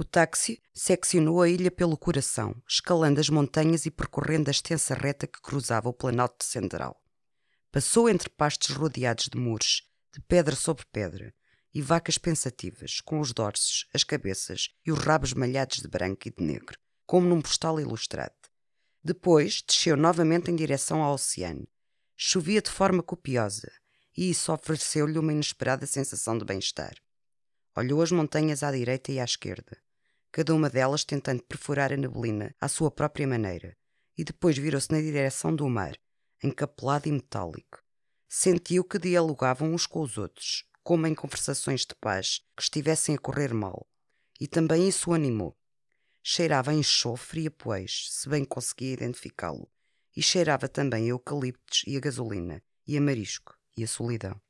O táxi seccionou a ilha pelo coração, escalando as montanhas e percorrendo a extensa reta que cruzava o planalto central. Passou entre pastos rodeados de muros, de pedra sobre pedra, e vacas pensativas, com os dorsos, as cabeças e os rabos malhados de branco e de negro, como num postal ilustrado. Depois desceu novamente em direção ao oceano. Chovia de forma copiosa, e isso ofereceu-lhe uma inesperada sensação de bem-estar. Olhou as montanhas à direita e à esquerda cada uma delas tentando perfurar a neblina à sua própria maneira, e depois virou-se na direção do mar, encapelado e metálico. Sentiu que dialogavam uns com os outros, como em conversações de paz que estivessem a correr mal, e também isso o animou. Cheirava a enxofre e a poeis, se bem conseguia identificá-lo, e cheirava também a eucaliptos e a gasolina, e a marisco, e a solidão.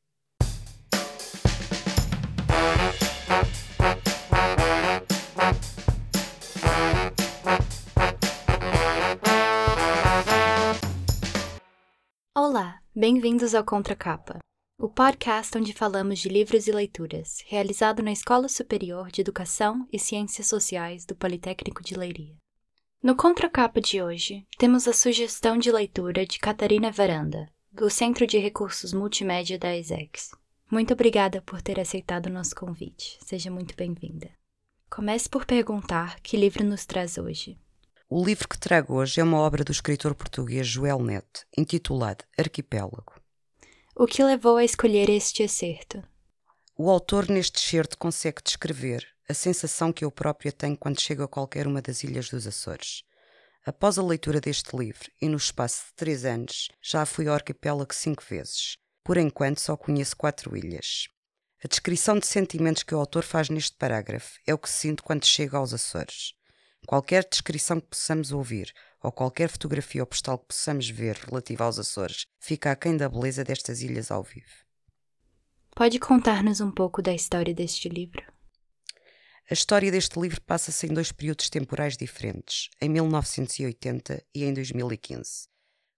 Olá, bem-vindos ao Contracapa, o podcast onde falamos de livros e leituras, realizado na Escola Superior de Educação e Ciências Sociais do Politécnico de Leiria. No Contracapa de hoje, temos a sugestão de leitura de Catarina Varanda, do Centro de Recursos Multimédia da ESEX. Muito obrigada por ter aceitado o nosso convite. Seja muito bem-vinda. Comece por perguntar que livro nos traz hoje. O livro que trago hoje é uma obra do escritor português Joel Neto, intitulado Arquipélago. O que levou a escolher este excerto? O autor, neste excerto, consegue descrever a sensação que eu própria tenho quando chego a qualquer uma das ilhas dos Açores. Após a leitura deste livro, e no espaço de três anos, já fui ao arquipélago cinco vezes. Por enquanto, só conheço quatro ilhas. A descrição de sentimentos que o autor faz neste parágrafo é o que sinto quando chego aos Açores. Qualquer descrição que possamos ouvir ou qualquer fotografia ou postal que possamos ver relativa aos Açores fica aquém da beleza destas ilhas ao vivo. Pode contar-nos um pouco da história deste livro? A história deste livro passa-se em dois períodos temporais diferentes, em 1980 e em 2015.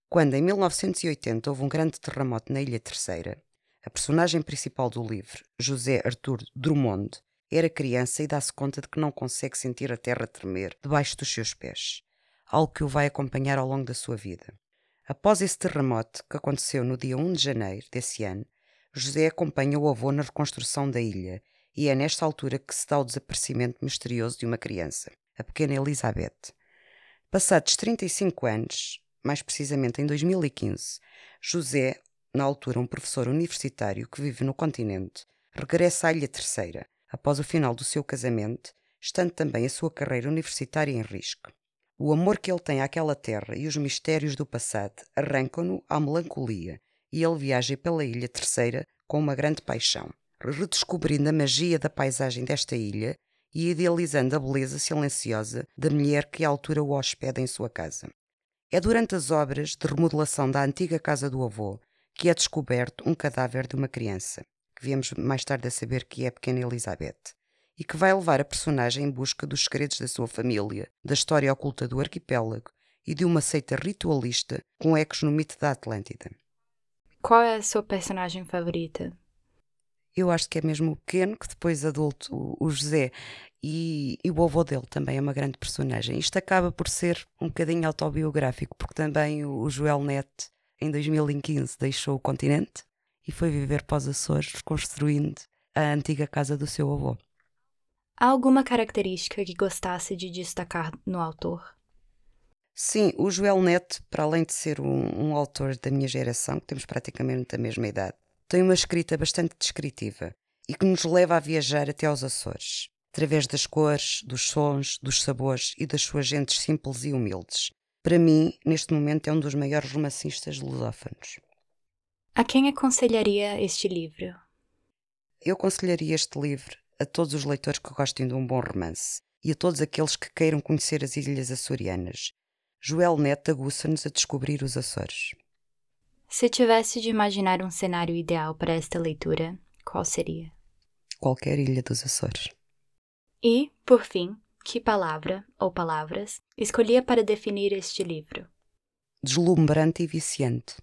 Quando, em 1980, houve um grande terremoto na Ilha Terceira, a personagem principal do livro, José Arthur Drummond, era criança e dá-se conta de que não consegue sentir a terra tremer debaixo dos seus pés, algo que o vai acompanhar ao longo da sua vida. Após esse terremoto, que aconteceu no dia 1 de janeiro desse ano, José acompanha o avô na reconstrução da ilha e é nesta altura que se dá o desaparecimento misterioso de uma criança, a pequena Elizabeth. Passados 35 anos, mais precisamente em 2015, José, na altura um professor universitário que vive no continente, regressa à Ilha Terceira, após o final do seu casamento, estando também a sua carreira universitária em risco. O amor que ele tem àquela terra e os mistérios do passado arrancam-no à melancolia e ele viaja pela Ilha Terceira com uma grande paixão, redescobrindo a magia da paisagem desta ilha e idealizando a beleza silenciosa da mulher que à altura o hospeda em sua casa. É durante as obras de remodelação da antiga casa do avô que é descoberto um cadáver de uma criança que viemos mais tarde a saber que é a pequena Elizabeth, e que vai levar a personagem em busca dos segredos da sua família, da história oculta do arquipélago e de uma seita ritualista com ecos no mito da Atlântida. Qual é a sua personagem favorita? Eu acho que é mesmo o pequeno, que depois adulto, o José, e, e, o avô dele também é uma grande personagem. Isto acaba por ser um bocadinho autobiográfico, porque também o, o Joel Net, em 2015, deixou o continente e foi viver para os Açores, reconstruindo a antiga casa do seu avô. Há alguma característica que gostasse de destacar no autor? Sim, o Joel Neto, para além de ser um, um autor da minha geração, que temos praticamente a mesma idade, tem uma escrita bastante descritiva e que nos leva a viajar até aos Açores, através das cores, dos sons, dos sabores e das suas gentes simples e humildes. Para mim, neste momento, é um dos maiores romancistas lusófonos. A quem aconselharia este livro? Eu aconselharia este livro a todos os leitores que gostem de um bom romance e a todos aqueles que queiram conhecer as ilhas açorianas. Joel Neto aguça-nos a descobrir os Açores. Se tivesse de imaginar um cenário ideal para esta leitura, qual seria? Qualquer ilha dos Açores. E, por fim, que palavra ou palavras escolhia para definir este livro? Deslumbrante e viciante.